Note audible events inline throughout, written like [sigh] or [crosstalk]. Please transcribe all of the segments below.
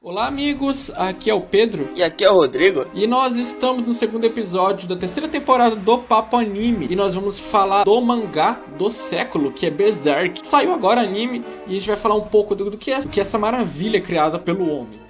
Olá, amigos. Aqui é o Pedro. E aqui é o Rodrigo. E nós estamos no segundo episódio da terceira temporada do Papo Anime. E nós vamos falar do mangá do século, que é Berserk. Saiu agora anime e a gente vai falar um pouco do, do que, é, do que é essa maravilha criada pelo homem.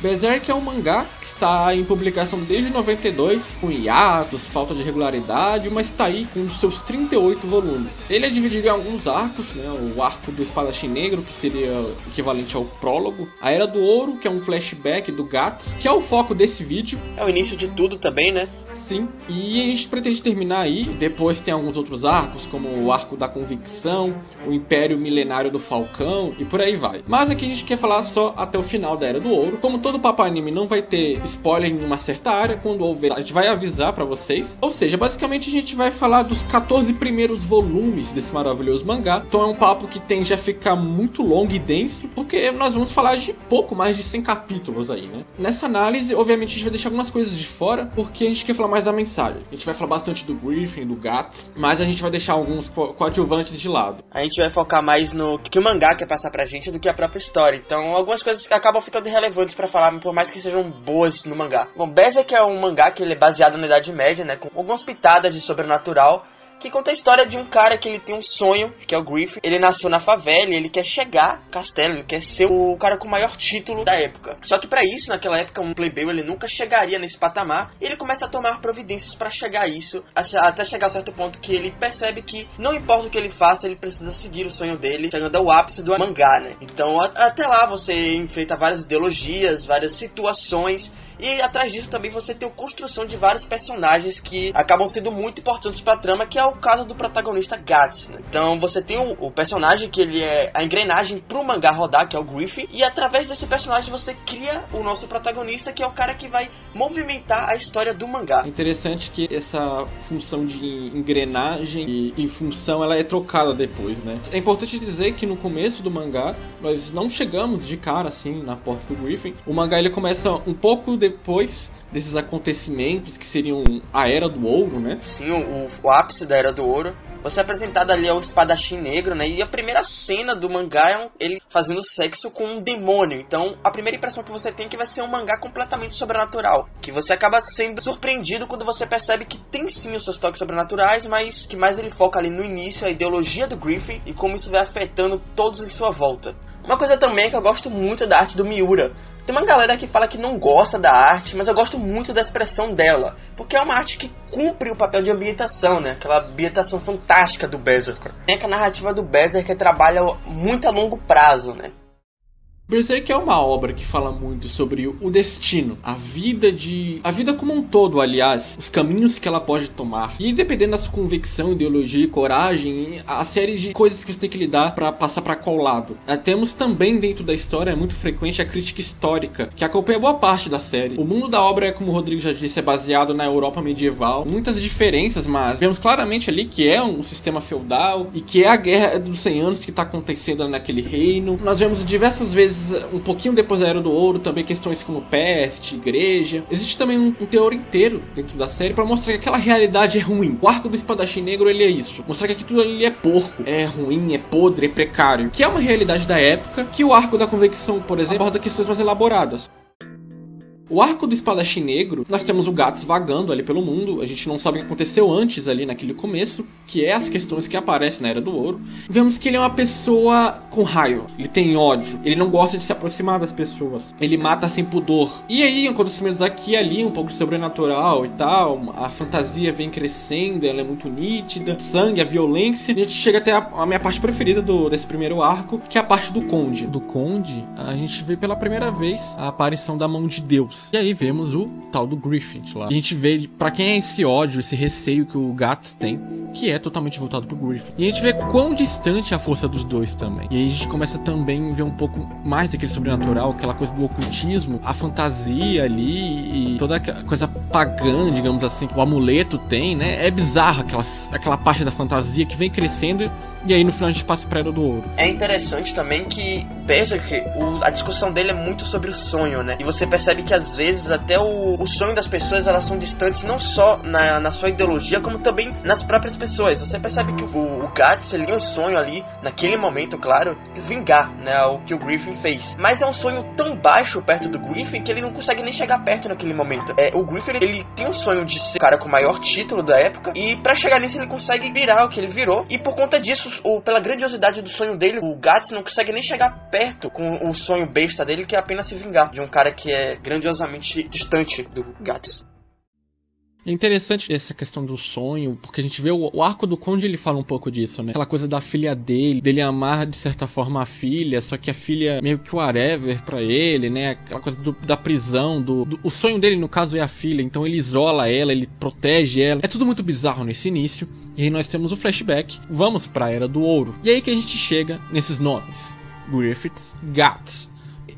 Berserk é um mangá que está em publicação desde 92, com hiatos, falta de regularidade, mas está aí com seus 38 volumes. Ele é dividido em alguns arcos, né? o arco do Espadachim Negro, que seria equivalente ao prólogo, a Era do Ouro, que é um flashback do Gats, que é o foco desse vídeo. É o início de tudo também, né? Sim, e a gente pretende terminar aí, depois tem alguns outros arcos, como o Arco da Convicção, o Império Milenário do Falcão, e por aí vai. Mas aqui a gente quer falar só até o final da Era do Ouro, como todo Papo Anime não vai ter spoiler em uma certa área, quando houver, a gente vai avisar para vocês. Ou seja, basicamente a gente vai falar dos 14 primeiros volumes desse maravilhoso mangá. Então é um papo que tende a ficar muito longo e denso, porque nós vamos falar de pouco mais de 100 capítulos aí, né? Nessa análise, obviamente a gente vai deixar algumas coisas de fora, porque a gente quer falar mais da mensagem. A gente vai falar bastante do Griffin, do Gats, mas a gente vai deixar alguns co coadjuvantes de lado. A gente vai focar mais no que o mangá quer passar pra gente do que a própria história. Então, algumas coisas acabam ficando irrelevantes para falar falar, por mais que sejam boas no mangá. Bom, Berserk é um mangá que ele é baseado na Idade Média, né, com algumas pitadas de sobrenatural, que conta a história de um cara que ele tem um sonho, que é o Griffith. Ele nasceu na favela e ele quer chegar castelo, ele quer ser o cara com o maior título da época. Só que para isso, naquela época, um plebeu ele nunca chegaria nesse patamar. E ele começa a tomar providências para chegar a isso, até chegar a certo ponto que ele percebe que não importa o que ele faça, ele precisa seguir o sonho dele, chegando ao ápice do mangá, né? Então, até lá você enfrenta várias ideologias, várias situações e atrás disso também você tem a construção de vários personagens que acabam sendo muito importantes para trama, que é o caso do protagonista Guts. Né? Então você tem o, o, personagem que ele é a engrenagem pro mangá rodar, que é o Griffin, e através desse personagem você cria o nosso protagonista, que é o cara que vai movimentar a história do mangá. Interessante que essa função de engrenagem e em função ela é trocada depois, né? É importante dizer que no começo do mangá nós não chegamos de cara assim na porta do Griffin. O mangá ele começa um pouco de depois desses acontecimentos que seriam a Era do Ouro, né? Sim, o, o ápice da Era do Ouro. Você é apresentado ali ao espadachim negro, né? E a primeira cena do mangá é um, ele fazendo sexo com um demônio. Então, a primeira impressão que você tem é que vai ser um mangá completamente sobrenatural. Que você acaba sendo surpreendido quando você percebe que tem sim os seus toques sobrenaturais, mas que mais ele foca ali no início, a ideologia do Griffin e como isso vai afetando todos em sua volta. Uma coisa também é que eu gosto muito da arte do Miura. Tem uma galera que fala que não gosta da arte, mas eu gosto muito da expressão dela, porque é uma arte que cumpre o papel de ambientação, né? Aquela ambientação fantástica do Berserker. É que a narrativa do Berserker trabalha muito a longo prazo, né? Berserk é uma obra que fala muito sobre o destino, a vida de. a vida como um todo, aliás, os caminhos que ela pode tomar. E dependendo da sua convicção, ideologia, coragem, a série de coisas que você tem que lidar para passar para qual lado. É, temos também dentro da história, é muito frequente, a crítica histórica, que acompanha boa parte da série. O mundo da obra é, como o Rodrigo já disse, é baseado na Europa medieval. Muitas diferenças, mas vemos claramente ali que é um sistema feudal e que é a guerra dos 100 anos que está acontecendo naquele reino. Nós vemos diversas vezes um pouquinho depois da Era do Ouro, também questões como peste, igreja. Existe também um, um teor inteiro dentro da série para mostrar que aquela realidade é ruim. O arco do espadachim negro ele é isso. Mostrar que tudo ali é porco, é ruim, é podre, é precário. Que é uma realidade da época, que o arco da convecção, por exemplo, aborda questões mais elaboradas. O arco do espadachim negro, nós temos o Gats vagando ali pelo mundo, a gente não sabe o que aconteceu antes ali naquele começo, que é as questões que aparecem na Era do Ouro. Vemos que ele é uma pessoa com raiva, ele tem ódio, ele não gosta de se aproximar das pessoas, ele mata sem pudor. E aí, acontecimentos aqui e ali, um pouco sobrenatural e tal, a fantasia vem crescendo, ela é muito nítida, sangue, a violência. A gente chega até a, a minha parte preferida do, desse primeiro arco, que é a parte do Conde. Do Conde, a gente vê pela primeira vez a aparição da mão de Deus. E aí vemos o tal do Griffin lá. A gente vê para quem é esse ódio, esse receio que o Gats tem, que é totalmente voltado pro Griffin. E a gente vê quão distante é a força dos dois também. E aí a gente começa também a ver um pouco mais daquele sobrenatural, aquela coisa do ocultismo, a fantasia ali e toda aquela coisa pagã, digamos assim, que o amuleto tem, né? É bizarro aquela, aquela parte da fantasia que vem crescendo e aí no final a gente passa pra Era do Ouro. É interessante também que que o, a discussão dele é muito sobre o sonho, né? E você percebe que às vezes até o, o sonho das pessoas elas são distantes não só na, na sua ideologia, como também nas próprias pessoas. Você percebe que o, o ele tem um sonho ali, naquele momento, claro, vingar, né? O que o Griffin fez. Mas é um sonho tão baixo perto do Griffin que ele não consegue nem chegar perto naquele momento. É, o Griffin ele tem um sonho de ser o cara com o maior título da época e para chegar nisso ele consegue virar o que ele virou e por conta disso, ou pela grandiosidade do sonho dele, o Gats não consegue nem chegar perto com o sonho besta dele que é apenas se vingar de um cara que é grandiosamente distante do Gats. É interessante essa questão do sonho, porque a gente vê o, o, arco do Conde, ele fala um pouco disso, né? Aquela coisa da filha dele, dele amar de certa forma a filha, só que a filha meio que whatever pra ele, né? Aquela coisa do, da prisão, do, do, o sonho dele no caso é a filha, então ele isola ela, ele protege ela. É tudo muito bizarro nesse início. E aí nós temos o flashback, vamos pra Era do Ouro. E aí que a gente chega nesses nomes. Griffiths, Gats.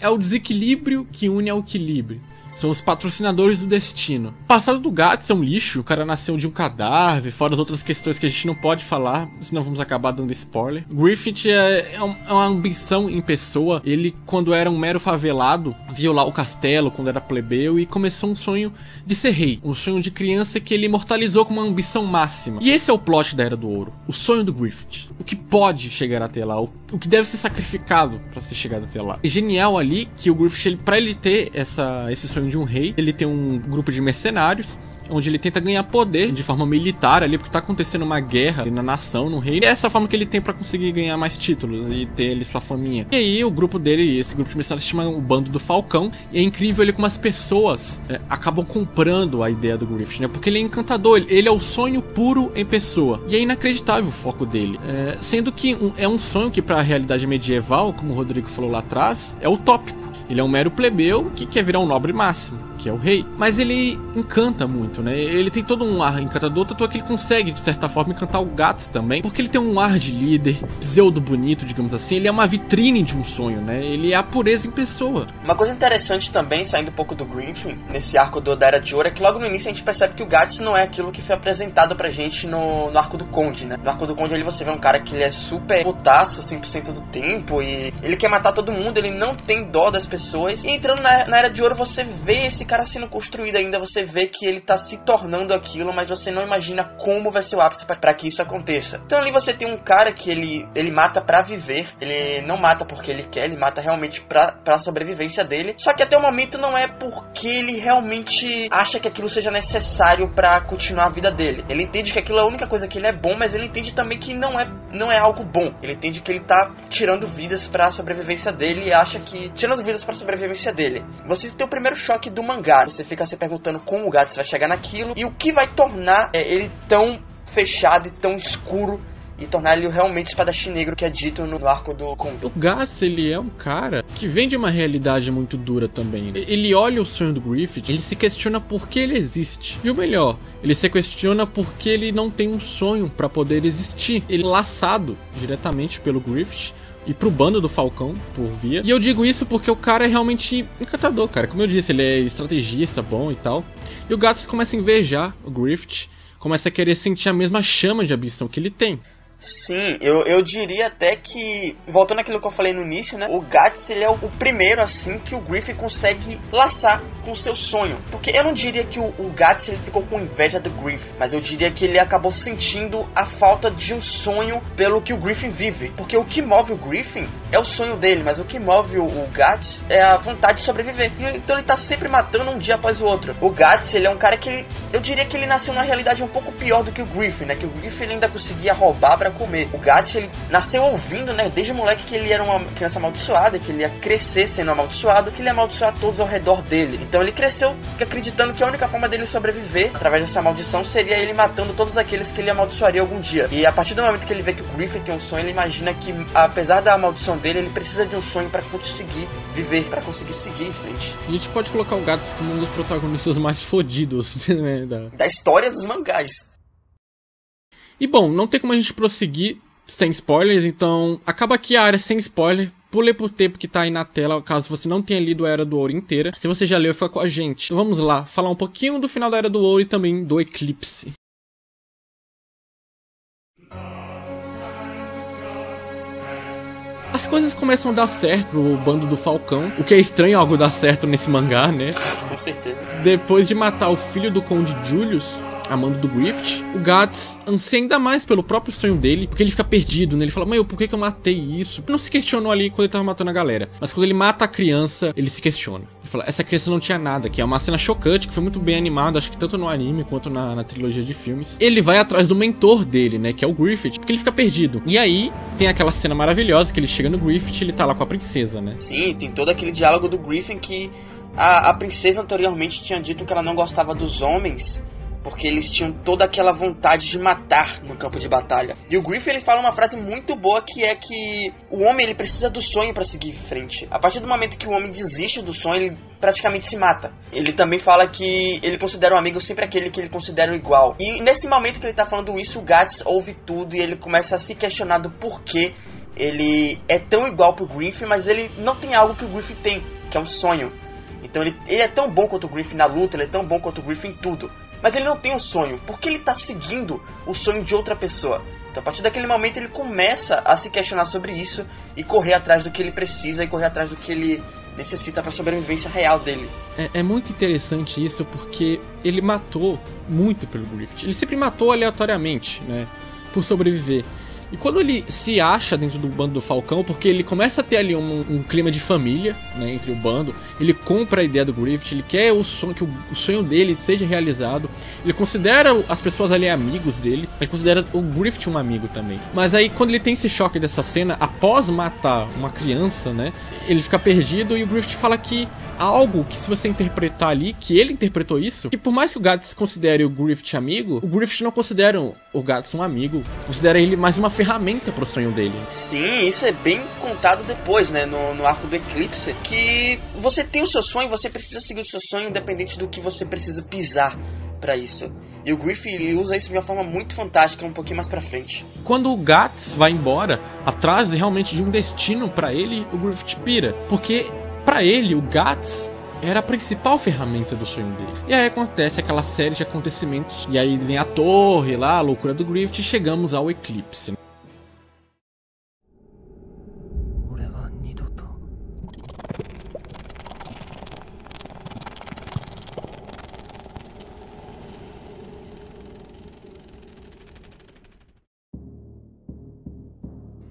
É o desequilíbrio que une ao equilíbrio. São os patrocinadores do destino. O passado do Gats é um lixo. O cara nasceu de um cadáver, fora as outras questões que a gente não pode falar, senão vamos acabar dando spoiler. Griffith é, é, é uma ambição em pessoa. Ele, quando era um mero favelado, viu lá o castelo quando era plebeu e começou um sonho de ser rei. Um sonho de criança que ele imortalizou com uma ambição máxima. E esse é o plot da Era do Ouro. O sonho do Griffith. O que pode chegar até lá. O, o que deve ser sacrificado para ser chegado até lá. É genial ali que o Griffith, ele, pra ele ter essa, esse sonho de um rei. Ele tem um grupo de mercenários onde ele tenta ganhar poder de forma militar ali, porque tá acontecendo uma guerra na nação, no reino. E é essa forma que ele tem para conseguir ganhar mais títulos e ter ele sua faminha. E aí o grupo dele, esse grupo de mercenários se chama o Bando do Falcão. E é incrível ele como as pessoas é, acabam comprando a ideia do Griffith, né? Porque ele é encantador, ele é o sonho puro em pessoa. E é inacreditável o foco dele. É, sendo que um, é um sonho que para a realidade medieval, como o Rodrigo falou lá atrás, é utópico. Ele é um mero plebeu que quer virar um nobre máximo, que é o rei. Mas ele encanta muito, né? Ele tem todo um ar encantador, tanto é que ele consegue, de certa forma, encantar o Gats também. Porque ele tem um ar de líder, pseudo bonito, digamos assim. Ele é uma vitrine de um sonho, né? Ele é a pureza em pessoa. Uma coisa interessante também, saindo um pouco do Griffin, nesse arco do da Era de Ouro, é que logo no início a gente percebe que o Gats não é aquilo que foi apresentado pra gente no, no arco do Conde, né? No arco do Conde ali você vê um cara que ele é super putaço 100% do tempo e ele quer matar todo mundo, ele não tem dó das pessoas pessoas. E entrando na, na Era de Ouro, você vê esse cara sendo construído ainda, você vê que ele tá se tornando aquilo, mas você não imagina como vai ser o ápice para que isso aconteça. Então ali você tem um cara que ele, ele mata para viver, ele não mata porque ele quer, ele mata realmente pra, pra sobrevivência dele. Só que até o momento não é porque ele realmente acha que aquilo seja necessário para continuar a vida dele. Ele entende que aquilo é a única coisa que ele é bom, mas ele entende também que não é, não é algo bom. Ele entende que ele tá tirando vidas para sobrevivência dele e acha que tirando vidas para sobrevivência dele. Você tem o primeiro choque do mangá. Você fica se perguntando como o gato vai chegar naquilo e o que vai tornar é, ele tão fechado e tão escuro e tornar ele realmente espadachim negro que é dito no arco do Conde. O Gats, ele é um cara que vem de uma realidade muito dura também. Ele olha o sonho do Griffith, ele se questiona por que ele existe. E o melhor, ele se questiona por que ele não tem um sonho para poder existir. Ele é laçado diretamente pelo Griffith e pro bando do Falcão, por via. E eu digo isso porque o cara é realmente encantador, cara. Como eu disse, ele é estrategista, bom e tal. E o Gats começa a invejar o Griffith, começa a querer sentir a mesma chama de ambição que ele tem. Sim, eu, eu diria até que, voltando àquilo que eu falei no início, né? O Gats, ele é o, o primeiro, assim, que o Griffin consegue laçar com o seu sonho. Porque eu não diria que o, o Gats, ele ficou com inveja do Griffin, mas eu diria que ele acabou sentindo a falta de um sonho pelo que o Griffin vive. Porque o que move o Griffin é o sonho dele, mas o que move o, o Gats é a vontade de sobreviver. Então ele tá sempre matando um dia após o outro. O Gats, ele é um cara que, ele, eu diria que ele nasceu numa realidade um pouco pior do que o Griffin, né? Que o Griffin ainda conseguia roubar para comer. O Gats, ele nasceu ouvindo, né, desde moleque que ele era uma criança amaldiçoada, que ele ia crescer sendo amaldiçoado, que ele ia amaldiçoar todos ao redor dele. Então ele cresceu acreditando que a única forma dele sobreviver através dessa maldição seria ele matando todos aqueles que ele amaldiçoaria algum dia. E a partir do momento que ele vê que o Griffin tem um sonho, ele imagina que apesar da maldição dele, ele precisa de um sonho para conseguir viver, para conseguir seguir em frente. E a gente pode colocar o Gats como um dos protagonistas mais fodidos [laughs] né, da... da história dos mangás. E bom, não tem como a gente prosseguir sem spoilers, então acaba aqui a área sem spoiler. Pule por tempo que tá aí na tela, caso você não tenha lido a Era do Ouro inteira. Se você já leu, fica com a gente. Então vamos lá, falar um pouquinho do final da Era do Ouro e também do Eclipse. As coisas começam a dar certo pro bando do Falcão, o que é estranho algo dar certo nesse mangá, né? Com certeza. Depois de matar o filho do Conde Julius, amando do Grift, o Gats anseia ainda mais pelo próprio sonho dele, porque ele fica perdido, né? Ele fala, mãe, por que, que eu matei isso? Não se questionou ali quando ele tava matando a galera. Mas quando ele mata a criança, ele se questiona. Ele fala, essa criança não tinha nada, que é uma cena chocante, que foi muito bem animada, acho que tanto no anime quanto na, na trilogia de filmes. Ele vai atrás do mentor dele, né? Que é o Griffith, porque ele fica perdido. E aí, tem aquela cena maravilhosa que ele chega no Griffith e ele tá lá com a princesa, né? Sim, tem todo aquele diálogo do Griffin que a, a princesa anteriormente tinha dito que ela não gostava dos homens porque eles tinham toda aquela vontade de matar no campo de batalha. E o Griffin ele fala uma frase muito boa que é que o homem ele precisa do sonho para seguir em frente. A partir do momento que o homem desiste do sonho, ele praticamente se mata. Ele também fala que ele considera um amigo sempre aquele que ele considera igual. E nesse momento que ele tá falando isso, o Gats ouve tudo e ele começa a se questionar do porquê ele é tão igual pro Griffin, mas ele não tem algo que o Griffin tem, que é um sonho. Então ele, ele é tão bom quanto o Griffin na luta, ele é tão bom quanto o Griffin em tudo. Mas ele não tem um sonho, porque ele está seguindo o sonho de outra pessoa. Então, a partir daquele momento, ele começa a se questionar sobre isso e correr atrás do que ele precisa e correr atrás do que ele necessita para a sobrevivência real dele. É, é, muito interessante isso porque ele matou muito pelo Griffith. Ele sempre matou aleatoriamente, né? Por sobreviver. E quando ele se acha dentro do bando do Falcão, porque ele começa a ter ali um, um clima de família, né, entre o bando, ele compra a ideia do Griffith, ele quer o sonho, que o, o, sonho dele seja realizado, ele considera as pessoas ali amigos dele, ele considera o Griffith um amigo também. Mas aí quando ele tem esse choque dessa cena, após matar uma criança, né, ele fica perdido e o Griffith fala que algo que se você interpretar ali, que ele interpretou isso, que por mais que o Gats considere o Griffith amigo, o Griffith não considera o Gats um amigo, considera ele mais uma ferramenta pro sonho dele. Sim, isso é bem contado depois, né, no, no arco do Eclipse, que você tem o seu sonho, você precisa seguir o seu sonho independente do que você precisa pisar para isso. E o Griffith ele usa isso de uma forma muito fantástica um pouquinho mais para frente. Quando o Gats vai embora, atrás realmente de um destino para ele, o Griffith pira, porque para ele o Gats era a principal ferramenta do sonho dele. E aí acontece aquela série de acontecimentos, e aí vem a torre lá, a loucura do Griffith, e chegamos ao eclipse.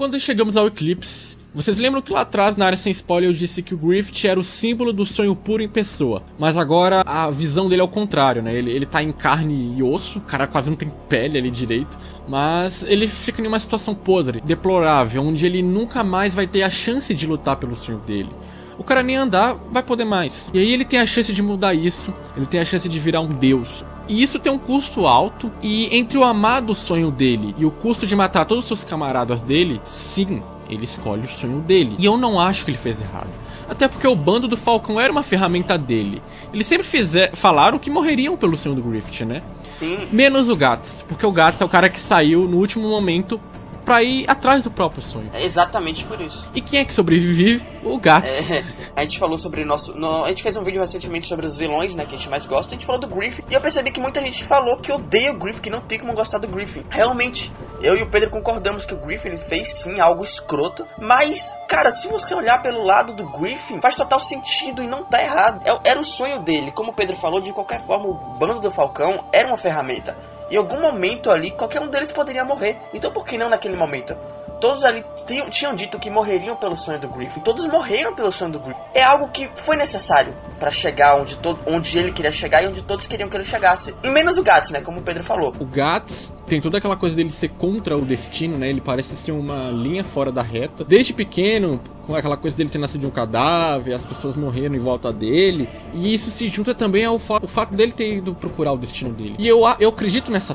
Quando chegamos ao eclipse, vocês lembram que lá atrás, na área sem spoiler, eu disse que o Griffith era o símbolo do sonho puro em pessoa. Mas agora a visão dele é o contrário, né? Ele, ele tá em carne e osso, o cara quase não tem pele ali direito. Mas ele fica em uma situação podre, deplorável, onde ele nunca mais vai ter a chance de lutar pelo sonho dele o cara nem andar vai poder mais. E aí ele tem a chance de mudar isso, ele tem a chance de virar um deus. E isso tem um custo alto, e entre o amado sonho dele e o custo de matar todos os seus camaradas dele, sim, ele escolhe o sonho dele. E eu não acho que ele fez errado. Até porque o bando do Falcão era uma ferramenta dele. Eles sempre fizer, falaram que morreriam pelo sonho do Griffith, né? Sim. Menos o Gats, porque o Gats é o cara que saiu no último momento para ir atrás do próprio sonho. É exatamente por isso. E quem é que sobrevive? O Gats. É, [laughs] a gente falou sobre nosso. No, a gente fez um vídeo recentemente sobre os vilões, né? Que a gente mais gosta. A gente falou do Griffin. E eu percebi que muita gente falou que odeia o Griffin, que não tem como gostar do Griffin. Realmente, eu e o Pedro concordamos que o Griffin ele fez sim algo escroto. Mas, cara, se você olhar pelo lado do Griffin, faz total sentido e não tá errado. É, era o sonho dele. Como o Pedro falou, de qualquer forma, o bando do Falcão era uma ferramenta. Em algum momento ali, qualquer um deles poderia morrer. Então por que não naquele momento? todos ali tinham, tinham dito que morreriam pelo sonho do Griffin. Todos morreram pelo sonho do Griffin. É algo que foi necessário para chegar onde, todo, onde ele queria chegar e onde todos queriam que ele chegasse. E menos o Gats, né? Como o Pedro falou. O Gats tem toda aquela coisa dele ser contra o destino, né? Ele parece ser uma linha fora da reta. Desde pequeno, aquela coisa dele ter nascido de um cadáver, as pessoas morreram em volta dele. E isso se junta também ao fa o fato dele ter ido procurar o destino dele. E eu, eu acredito nessa